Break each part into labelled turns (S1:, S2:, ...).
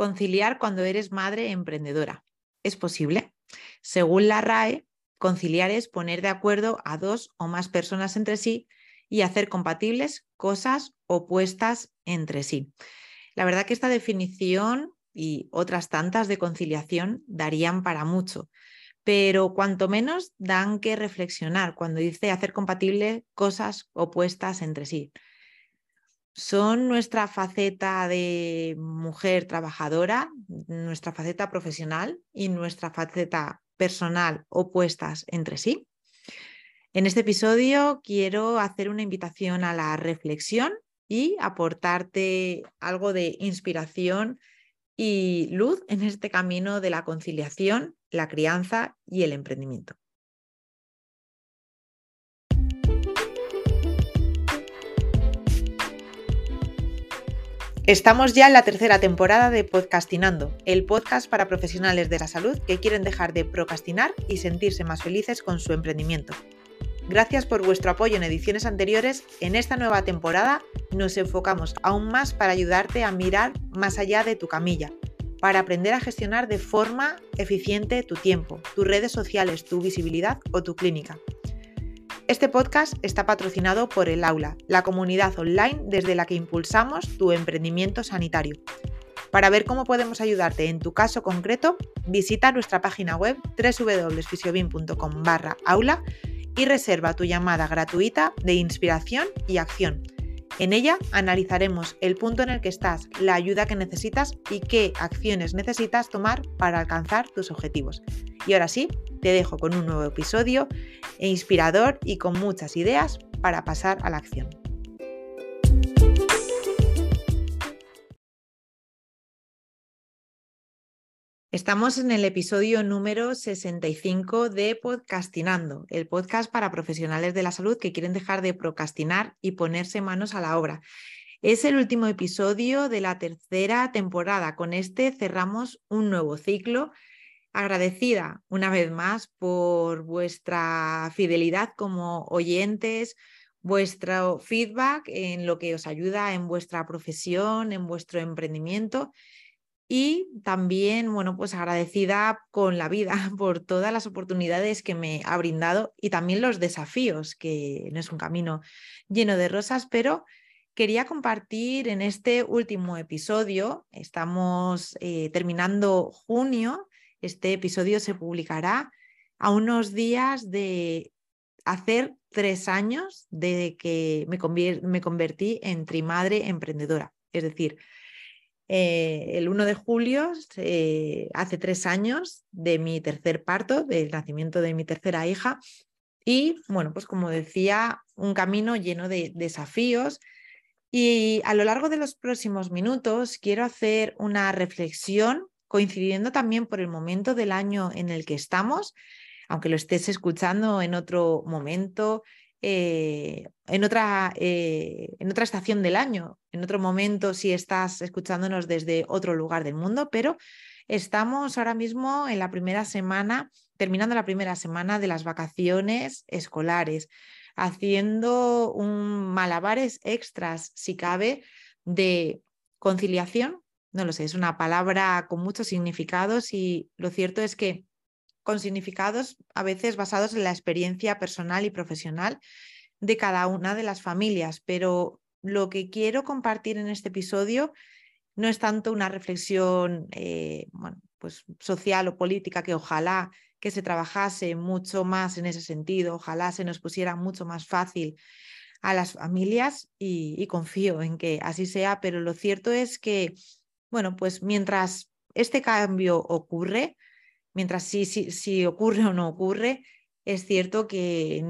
S1: conciliar cuando eres madre emprendedora. ¿Es posible? Según la RAE, conciliar es poner de acuerdo a dos o más personas entre sí y hacer compatibles cosas opuestas entre sí. La verdad que esta definición y otras tantas de conciliación darían para mucho, pero cuanto menos dan que reflexionar cuando dice hacer compatibles cosas opuestas entre sí. Son nuestra faceta de mujer trabajadora, nuestra faceta profesional y nuestra faceta personal opuestas entre sí. En este episodio quiero hacer una invitación a la reflexión y aportarte algo de inspiración y luz en este camino de la conciliación, la crianza y el emprendimiento. Estamos ya en la tercera temporada de Podcastinando, el podcast para profesionales de la salud que quieren dejar de procrastinar y sentirse más felices con su emprendimiento. Gracias por vuestro apoyo en ediciones anteriores. En esta nueva temporada nos enfocamos aún más para ayudarte a mirar más allá de tu camilla, para aprender a gestionar de forma eficiente tu tiempo, tus redes sociales, tu visibilidad o tu clínica. Este podcast está patrocinado por el Aula, la comunidad online desde la que impulsamos tu emprendimiento sanitario. Para ver cómo podemos ayudarte en tu caso concreto, visita nuestra página web www.fisiobin.com aula y reserva tu llamada gratuita de inspiración y acción. En ella analizaremos el punto en el que estás, la ayuda que necesitas y qué acciones necesitas tomar para alcanzar tus objetivos. Y ahora sí, te dejo con un nuevo episodio inspirador y con muchas ideas para pasar a la acción. Estamos en el episodio número 65 de Podcastinando, el podcast para profesionales de la salud que quieren dejar de procrastinar y ponerse manos a la obra. Es el último episodio de la tercera temporada. Con este cerramos un nuevo ciclo. Agradecida una vez más por vuestra fidelidad como oyentes, vuestro feedback en lo que os ayuda en vuestra profesión, en vuestro emprendimiento y también, bueno, pues agradecida con la vida por todas las oportunidades que me ha brindado y también los desafíos, que no es un camino lleno de rosas, pero quería compartir en este último episodio, estamos eh, terminando junio, este episodio se publicará a unos días de hacer tres años de que me, me convertí en trimadre emprendedora. Es decir, eh, el 1 de julio, hace tres años de mi tercer parto, del nacimiento de mi tercera hija. Y bueno, pues como decía, un camino lleno de desafíos. Y a lo largo de los próximos minutos quiero hacer una reflexión coincidiendo también por el momento del año en el que estamos, aunque lo estés escuchando en otro momento, eh, en, otra, eh, en otra estación del año, en otro momento si estás escuchándonos desde otro lugar del mundo, pero estamos ahora mismo en la primera semana, terminando la primera semana de las vacaciones escolares, haciendo un malabares extras, si cabe, de conciliación. No lo sé, es una palabra con muchos significados y lo cierto es que con significados a veces basados en la experiencia personal y profesional de cada una de las familias. Pero lo que quiero compartir en este episodio no es tanto una reflexión eh, pues social o política que ojalá que se trabajase mucho más en ese sentido, ojalá se nos pusiera mucho más fácil a las familias y, y confío en que así sea, pero lo cierto es que, bueno, pues mientras este cambio ocurre, mientras si, si, ocurre o no ocurre, es cierto que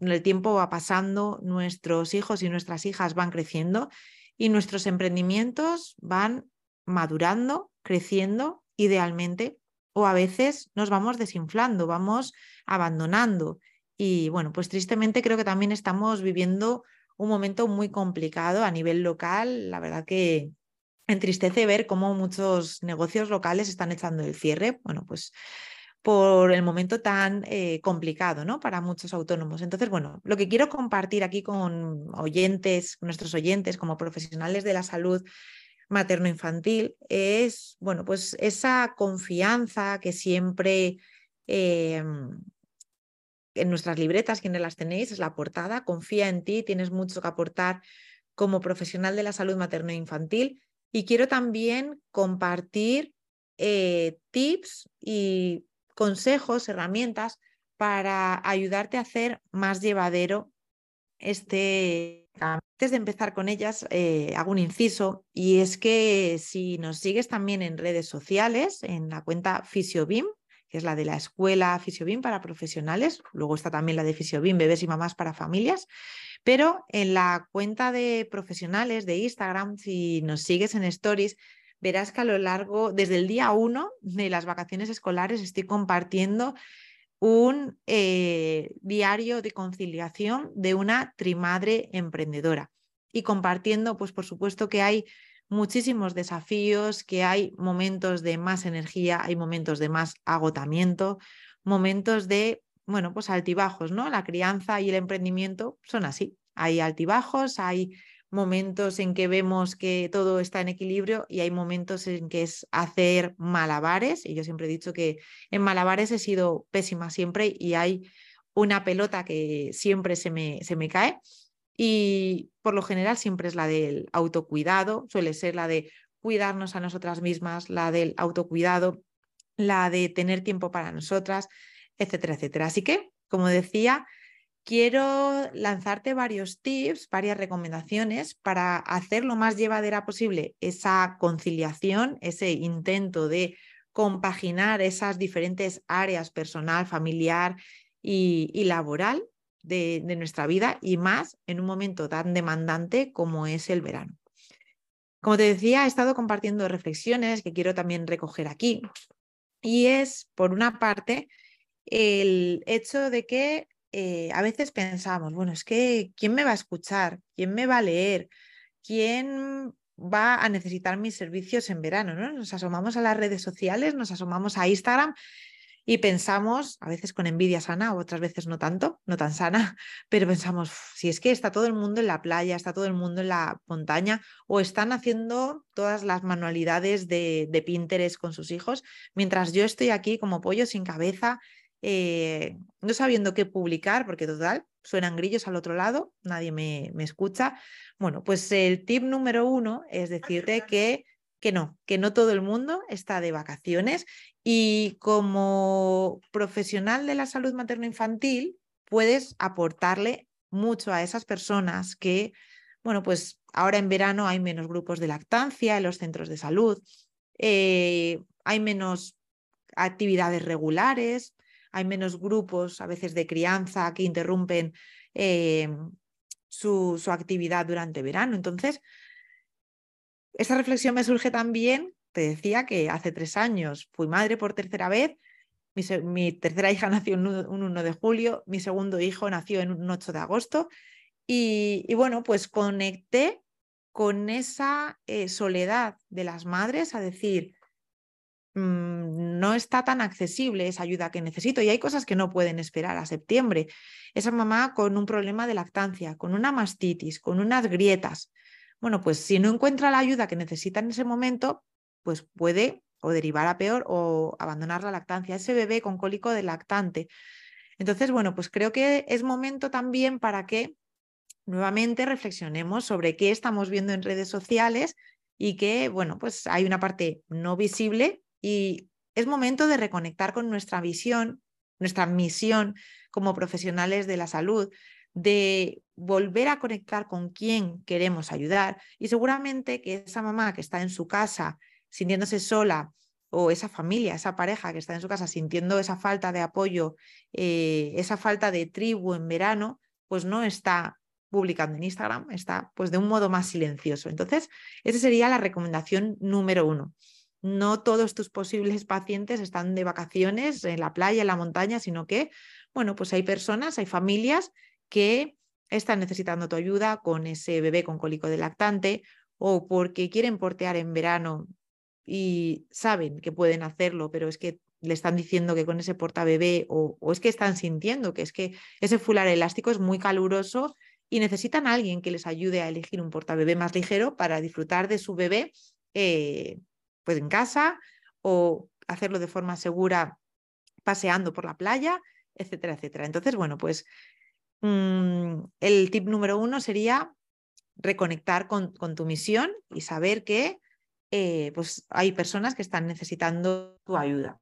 S1: el tiempo va pasando, nuestros hijos y nuestras hijas van creciendo y nuestros emprendimientos van madurando, creciendo idealmente o a veces nos vamos desinflando, vamos abandonando. Y bueno, pues tristemente creo que también estamos viviendo un momento muy complicado a nivel local. La verdad que entristece ver cómo muchos negocios locales están echando el cierre, bueno, pues por el momento tan eh, complicado, ¿no? Para muchos autónomos. Entonces, bueno, lo que quiero compartir aquí con oyentes, nuestros oyentes, como profesionales de la salud, materno-infantil es, bueno, pues esa confianza que siempre em, en nuestras libretas, quienes las tenéis, es la portada, confía en ti, tienes mucho que aportar como profesional de la salud materno-infantil y quiero también compartir eh, tips y consejos, herramientas para ayudarte a hacer más llevadero este... Antes de empezar con ellas, eh, hago un inciso y es que si nos sigues también en redes sociales, en la cuenta Fisiobim, que es la de la escuela Fisiobim para profesionales, luego está también la de Fisiobim, bebés y mamás para familias, pero en la cuenta de profesionales de Instagram, si nos sigues en stories, verás que a lo largo, desde el día uno de las vacaciones escolares, estoy compartiendo un eh, diario de conciliación de una trimadre emprendedora y compartiendo, pues por supuesto que hay muchísimos desafíos, que hay momentos de más energía, hay momentos de más agotamiento, momentos de, bueno, pues altibajos, ¿no? La crianza y el emprendimiento son así. Hay altibajos, hay momentos en que vemos que todo está en equilibrio y hay momentos en que es hacer malabares. Y yo siempre he dicho que en malabares he sido pésima siempre y hay una pelota que siempre se me, se me cae. Y por lo general siempre es la del autocuidado, suele ser la de cuidarnos a nosotras mismas, la del autocuidado, la de tener tiempo para nosotras, etcétera, etcétera. Así que, como decía, quiero lanzarte varios tips, varias recomendaciones para hacer lo más llevadera posible esa conciliación, ese intento de compaginar esas diferentes áreas personal, familiar y, laboral de, nuestra vida y más en un momento tan demandante como es el verano. Como te decía, he estado compartiendo reflexiones que quiero también recoger aquí. Y es, por una parte, el hecho de que eh, a veces pensamos, bueno, es que ¿quién me va a escuchar? ¿Quién me va a leer? ¿Quién va a necesitar mis servicios en verano? ¿no? Nos asomamos a las redes sociales, nos asomamos a Instagram y pensamos, a veces con envidia sana, otras veces no tanto, no tan sana, pero pensamos, si es que está todo el mundo en la playa, está todo el mundo en la montaña, o están haciendo todas las manualidades de, de Pinterest con sus hijos, mientras yo estoy aquí como pollo sin cabeza, eh, no sabiendo qué publicar, porque total, suenan grillos al otro lado, nadie me, me, escucha. Bueno, pues el tip número uno es decirte que, que no, que no todo el mundo está de vacaciones y como profesional de la salud materno-infantil puedes aportarle mucho a esas personas que, bueno, pues ahora en verano hay menos grupos de lactancia en los centros de salud, eh, hay menos actividades regulares, hay menos grupos a veces de crianza que interrumpen eh, su, su, actividad durante verano. Entonces, esa reflexión me surge también, te decía que hace tres años fui madre por tercera vez, mi, tercera hija nació un, 1 de julio, mi segundo hijo nació en un 8 de agosto y, y bueno, pues conecté con esa eh, soledad de las madres a decir, Mm, no está tan accesible esa ayuda que necesito y hay cosas que no pueden esperar a septiembre. Esa mamá con un problema de lactancia, con una mastitis, con unas grietas. Bueno, pues si no encuentra la ayuda que necesita en ese momento, pues puede o derivar a peor o abandonar la lactancia. Ese bebé con cólico de lactante. Entonces, bueno, pues creo que es momento también para que nuevamente reflexionemos sobre qué estamos viendo en redes sociales y que, bueno, pues hay una parte no visible y es momento de reconectar con nuestra visión, nuestra misión como profesionales de la salud, de volver a conectar con quién queremos ayudar y seguramente que esa mamá que está en su casa sintiéndose sola o esa familia, esa pareja que está en su casa sintiendo esa falta de apoyo, eh, esa falta de tribu en verano, pues no está publicando en Instagram, está pues de un modo más silencioso. Entonces, esa sería la recomendación número uno no todos tus posibles pacientes están de vacaciones en la playa, en la montaña, sino que, bueno, pues hay personas, hay familias que están necesitando tu ayuda con ese bebé con cólico de lactante o porque quieren portear en verano y saben que pueden hacerlo, pero es que le están diciendo que con ese portabebé o, o es que están sintiendo que es que ese fular elástico es muy caluroso y necesitan a alguien que les ayude a elegir un portabebé más ligero para disfrutar de su bebé eh, pues en casa o hacerlo de forma segura paseando por la playa, etcétera, etcétera. Entonces, bueno, pues mm, el tip número uno sería reconectar con, con tu misión y saber que eh, pues hay personas que están necesitando tu ayuda.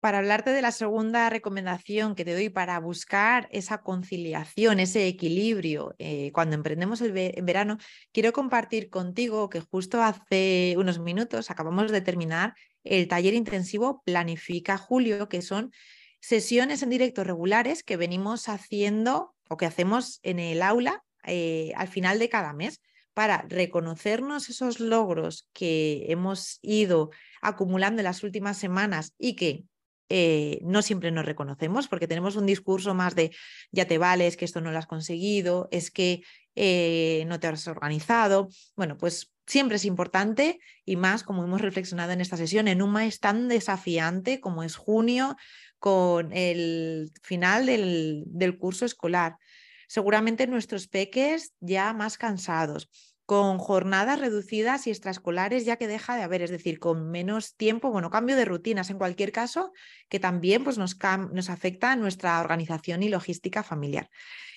S1: Para hablarte de la segunda recomendación que te doy para buscar esa conciliación, ese equilibrio eh, cuando emprendemos el verano, quiero compartir contigo que justo hace unos minutos acabamos de terminar el taller intensivo Planifica Julio, que son sesiones en directo regulares que venimos haciendo o que hacemos en el aula eh, al final de cada mes para reconocernos esos logros que hemos ido acumulando en las últimas semanas y que eh, no siempre nos reconocemos porque tenemos un discurso más de ya te vales, que esto no lo has conseguido, es que eh, no te has organizado. Bueno, pues siempre es importante y más como hemos reflexionado en esta sesión, en un mes tan desafiante como es junio con el final del curso escolar seguramente nuestros peques ya más cansados, con jornadas reducidas y extraescolares ya que deja de haber, es decir, con menos tiempo, bueno, cambio de rutinas en cualquier caso, que también pues, nos, nos afecta a nuestra organización y logística familiar.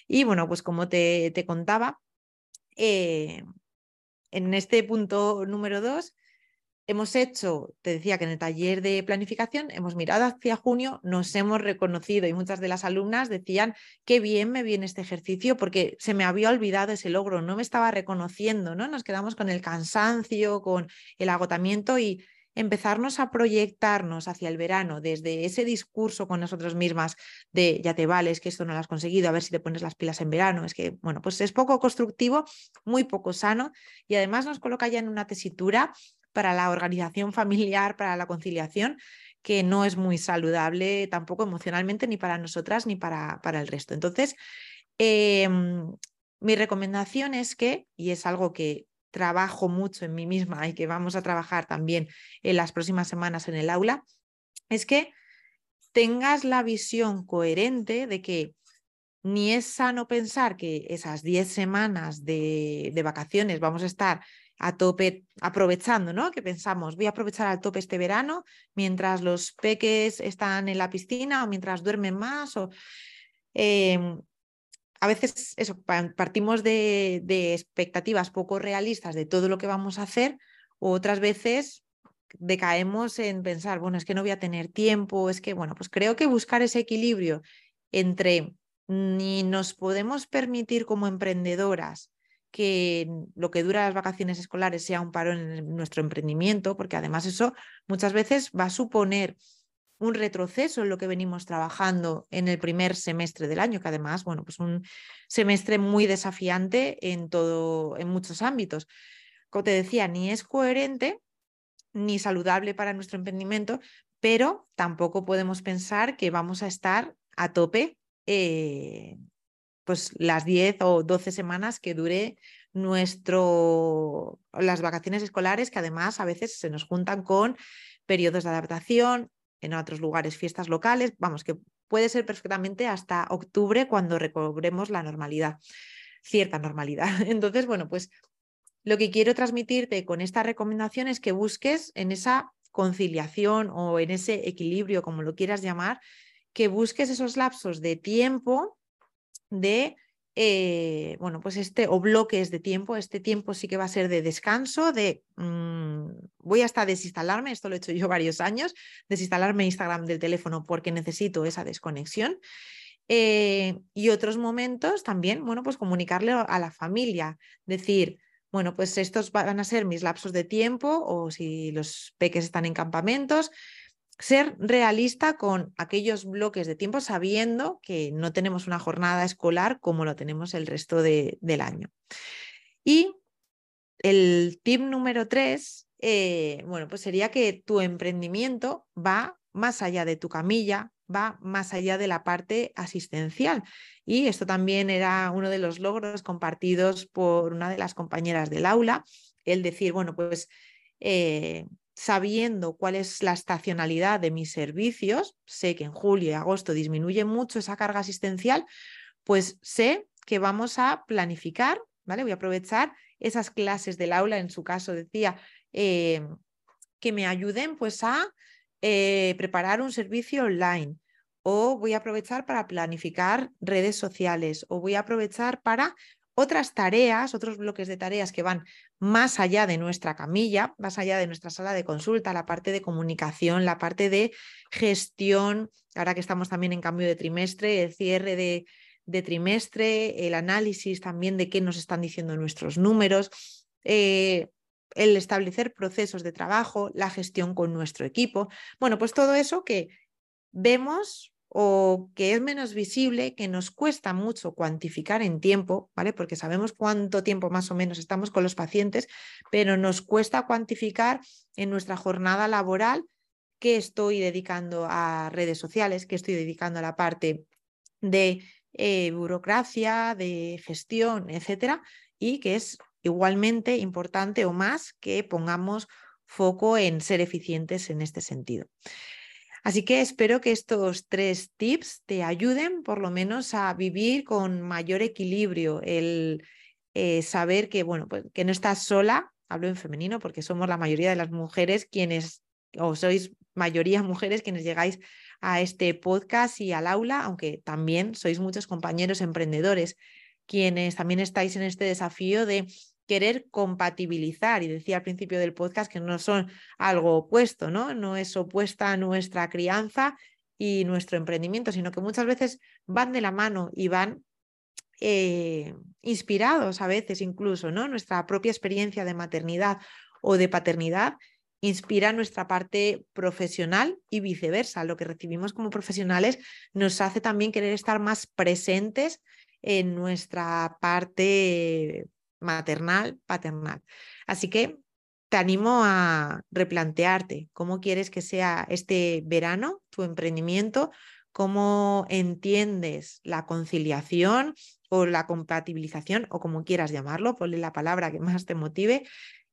S1: Y bueno, pues como te, te contaba, eh, en este punto número dos, hemos hecho, te decía que en el taller de planificación hemos mirado hacia junio, nos hemos reconocido y muchas de las alumnas decían qué bien me viene este ejercicio porque se me había olvidado ese logro, no me estaba reconociendo, ¿no? Nos quedamos con el cansancio, con el agotamiento y empezarnos a proyectarnos hacia el verano desde ese discurso con nosotros mismas de ya te vales, que esto no lo has conseguido, a ver si te pones las pilas en verano, es que, bueno, pues es poco constructivo, muy poco sano y además nos coloca ya en una tesitura para la organización familiar, para la conciliación, que no es muy saludable tampoco emocionalmente ni para nosotras ni para, para el resto. Entonces, em, mi recomendación es que, y es algo que trabajo mucho en mí misma y que vamos a trabajar también en las próximas semanas en el aula, es que tengas la visión coherente de que ni es sano pensar que esas 10 semanas de, de, vacaciones vamos a estar a tope aprovechando, ¿no? Que pensamos, voy a aprovechar al tope este verano mientras los peques están en la piscina o mientras duermen más o... Em, a veces eso, partimos de, de, expectativas poco realistas de todo lo que vamos a hacer, o otras veces decaemos en pensar, bueno, es que no voy a tener tiempo, es que, bueno, pues creo que buscar ese equilibrio entre ni nos podemos permitir como emprendedoras que lo que dura las vacaciones escolares sea un paro en nuestro emprendimiento, porque además eso muchas veces va a suponer un retroceso en lo que venimos trabajando en el primer semestre del año, que además, bueno, pues un semestre muy desafiante en todo, en muchos ámbitos. Como te decía, ni es coherente ni saludable para nuestro emprendimiento, pero tampoco podemos pensar que vamos a estar a tope eh, pues las 10 o 12 semanas que dure nuestro, las vacaciones escolares, que además a veces se nos juntan con periodos de adaptación, en otros lugares fiestas locales, vamos, que puede ser perfectamente hasta octubre cuando recobremos la normalidad, cierta normalidad. Entonces, bueno, pues lo que quiero transmitirte con esta recomendación es que busques en esa conciliación o en ese equilibrio, como lo quieras llamar, que busques esos lapsos de tiempo de, eh, bueno, pues este, o bloques de tiempo, este tiempo sí que va a ser de descanso, de, mm, voy hasta desinstalarme, esto lo he hecho yo varios años, desinstalarme Instagram del teléfono porque necesito esa desconexión. Eh, y otros momentos también, bueno, pues comunicarle a la familia, decir, bueno, pues estos van a ser mis lapsos de tiempo o si los peques están en campamentos, ser realista con aquellos bloques de tiempo sabiendo que no tenemos una jornada escolar como lo tenemos el resto del año. Y el tip número tres, eh, bueno, pues sería que tu emprendimiento va más allá de tu camilla, va más allá de la parte asistencial. Y esto también era uno de los logros compartidos por una de las compañeras del aula, el decir, bueno, pues eh, sabiendo cuál es la estacionalidad de mis servicios, sé que en julio y agosto disminuye mucho esa carga asistencial, pues sé que vamos a planificar, ¿vale? Voy a aprovechar esas clases del aula, en su caso decía, eh, que me ayuden pues a eh, preparar un servicio online o voy a aprovechar para planificar redes sociales o voy a aprovechar para otras tareas, otros bloques de tareas que van más allá de nuestra camilla, más allá de nuestra sala de consulta, la parte de comunicación, la parte de gestión, ahora que estamos también en cambio de trimestre, el cierre de, trimestre, el análisis también de qué nos están diciendo nuestros números, eh, el establecer procesos de trabajo, la gestión con nuestro equipo. Bueno, pues todo eso que vemos o que es menos visible, que nos cuesta mucho cuantificar en tiempo, ¿vale? Porque sabemos cuánto tiempo más o menos estamos con los pacientes, pero nos cuesta cuantificar en nuestra jornada laboral qué estoy dedicando a redes sociales, qué estoy dedicando a la parte de eh, burocracia, de gestión, etcétera, y que es igualmente importante o más que pongamos foco en ser eficientes en este sentido. Así que espero que estos tres tips te ayuden por lo menos a vivir con mayor equilibrio, el eh, saber que, bueno, pues, que no estás sola, hablo en femenino porque somos la mayoría de las mujeres quienes, o sois mayoría mujeres quienes llegáis a este podcast y al aula, aunque también sois muchos compañeros emprendedores quienes también estáis en este desafío de querer compatibilizar, y decía al principio del podcast que no son algo opuesto, ¿no? No es opuesta a nuestra crianza y nuestro emprendimiento, sino que muchas veces van de la mano y van eh, inspirados a veces incluso, ¿no? Nuestra propia experiencia de maternidad o de paternidad inspira nuestra parte profesional y viceversa. Lo que recibimos como profesionales nos hace también querer estar más presentes en nuestra parte maternal, paternal. Así que te animo a replantearte cómo quieres que sea este verano tu emprendimiento, cómo entiendes la conciliación o la compatibilización o como quieras llamarlo, ponle la palabra que más te motive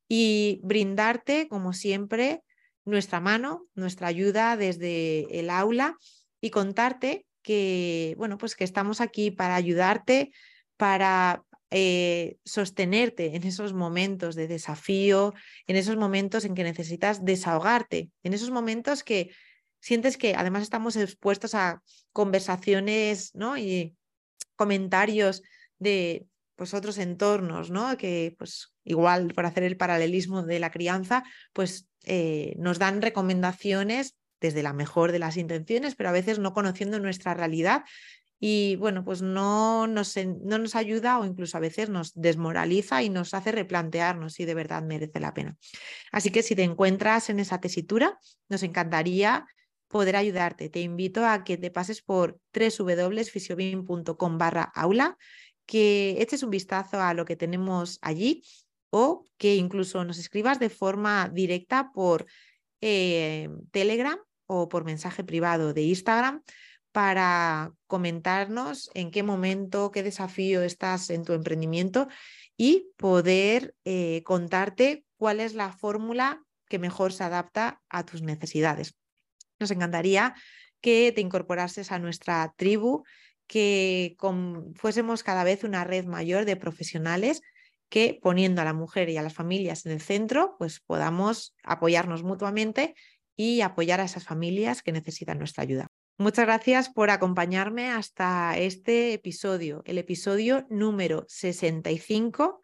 S1: y brindarte, como siempre, nuestra mano, nuestra ayuda desde el aula y contarte que, bueno, pues que estamos aquí para ayudarte, para eh, sostenerte en esos momentos de desafío, en esos momentos en que necesitas desahogarte, en esos momentos que sientes que además estamos expuestos a conversaciones ¿no? y comentarios de pues, otros entornos, ¿no? que pues, igual por hacer el paralelismo de la crianza, pues eh, nos dan recomendaciones desde la mejor de las intenciones, pero a veces no conociendo nuestra realidad y bueno, pues no nos, no nos ayuda o incluso a veces nos desmoraliza y nos hace replantearnos si de verdad merece la pena. Así que si te encuentras en esa tesitura, nos encantaría poder ayudarte. Te invito a que te pases por www.fisiobin.com barra aula, que eches un vistazo a lo que tenemos allí o que incluso nos escribas de forma directa por eh, Telegram o por mensaje privado de Instagram para comentarnos en qué momento, qué desafío estás en tu emprendimiento y poder eh, contarte cuál es la fórmula que mejor se adapta a tus necesidades. Nos encantaría que te incorporases a nuestra tribu, que fuésemos cada vez una red mayor de profesionales que poniendo a la mujer y a las familias en el centro, pues podamos apoyarnos mutuamente y apoyar a esas familias que necesitan nuestra ayuda. Muchas gracias por acompañarme hasta este episodio, el episodio número 65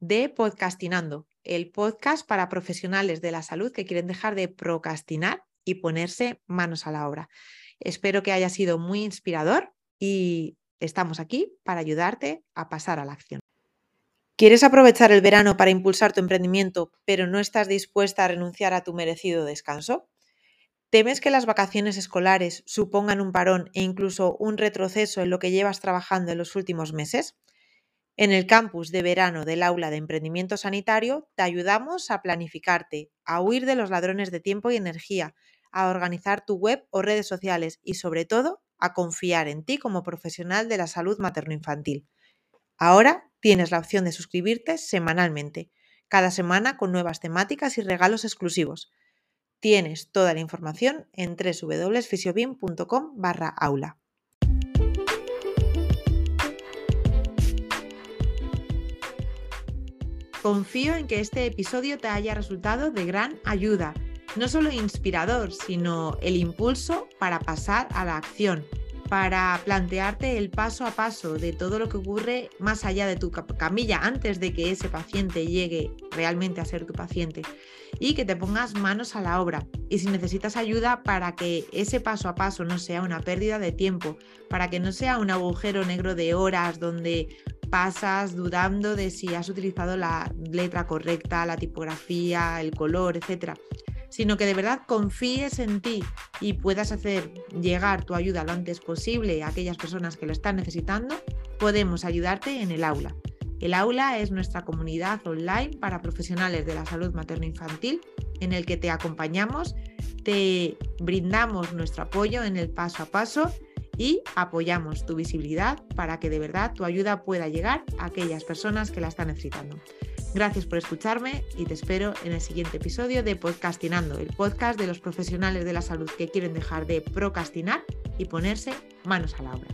S1: de Podcastinando, el podcast para profesionales de la salud que quieren dejar de procrastinar y ponerse manos a la obra. Espero que haya sido muy inspirador y estamos aquí para ayudarte a pasar a la acción. ¿Quieres aprovechar el verano para impulsar tu emprendimiento, pero no estás dispuesta a renunciar a tu merecido descanso? ¿Temes que las vacaciones escolares supongan un parón e incluso un retroceso en lo que llevas trabajando en los últimos meses? En el campus de verano del aula de emprendimiento sanitario te ayudamos a planificarte, a huir de los ladrones de tiempo y energía, a organizar tu web o redes sociales y sobre todo a confiar en ti como profesional de la salud materno-infantil. Ahora tienes la opción de suscribirte semanalmente, cada semana con nuevas temáticas y regalos exclusivos. Tienes toda la información en www.fisiobin.com barra aula. confío en que este episodio te haya resultado de gran ayuda, no solo inspirador, sino el impulso para pasar a la acción para plantearte el paso a paso de todo lo que ocurre más allá de tu camilla antes de que ese paciente llegue realmente a ser tu paciente y que te pongas manos a la obra. Y si necesitas ayuda para que ese paso a paso no sea una pérdida de tiempo, para que no sea un agujero negro de horas donde pasas dudando de si has utilizado la letra correcta, la tipografía, el color, etcétera sino que de verdad confíes en ti y puedas hacer llegar tu ayuda lo antes posible a aquellas personas que lo están necesitando, podemos ayudarte en el aula. El aula es nuestra comunidad online para profesionales de la salud materno-infantil en el que te acompañamos, te brindamos nuestro apoyo en el paso a paso y apoyamos tu visibilidad para que de verdad tu ayuda pueda llegar a aquellas personas que la están necesitando. Gracias por escucharme y te espero en el siguiente episodio de Podcastinando, el podcast de los profesionales de la salud que quieren dejar de procrastinar y ponerse manos a la obra.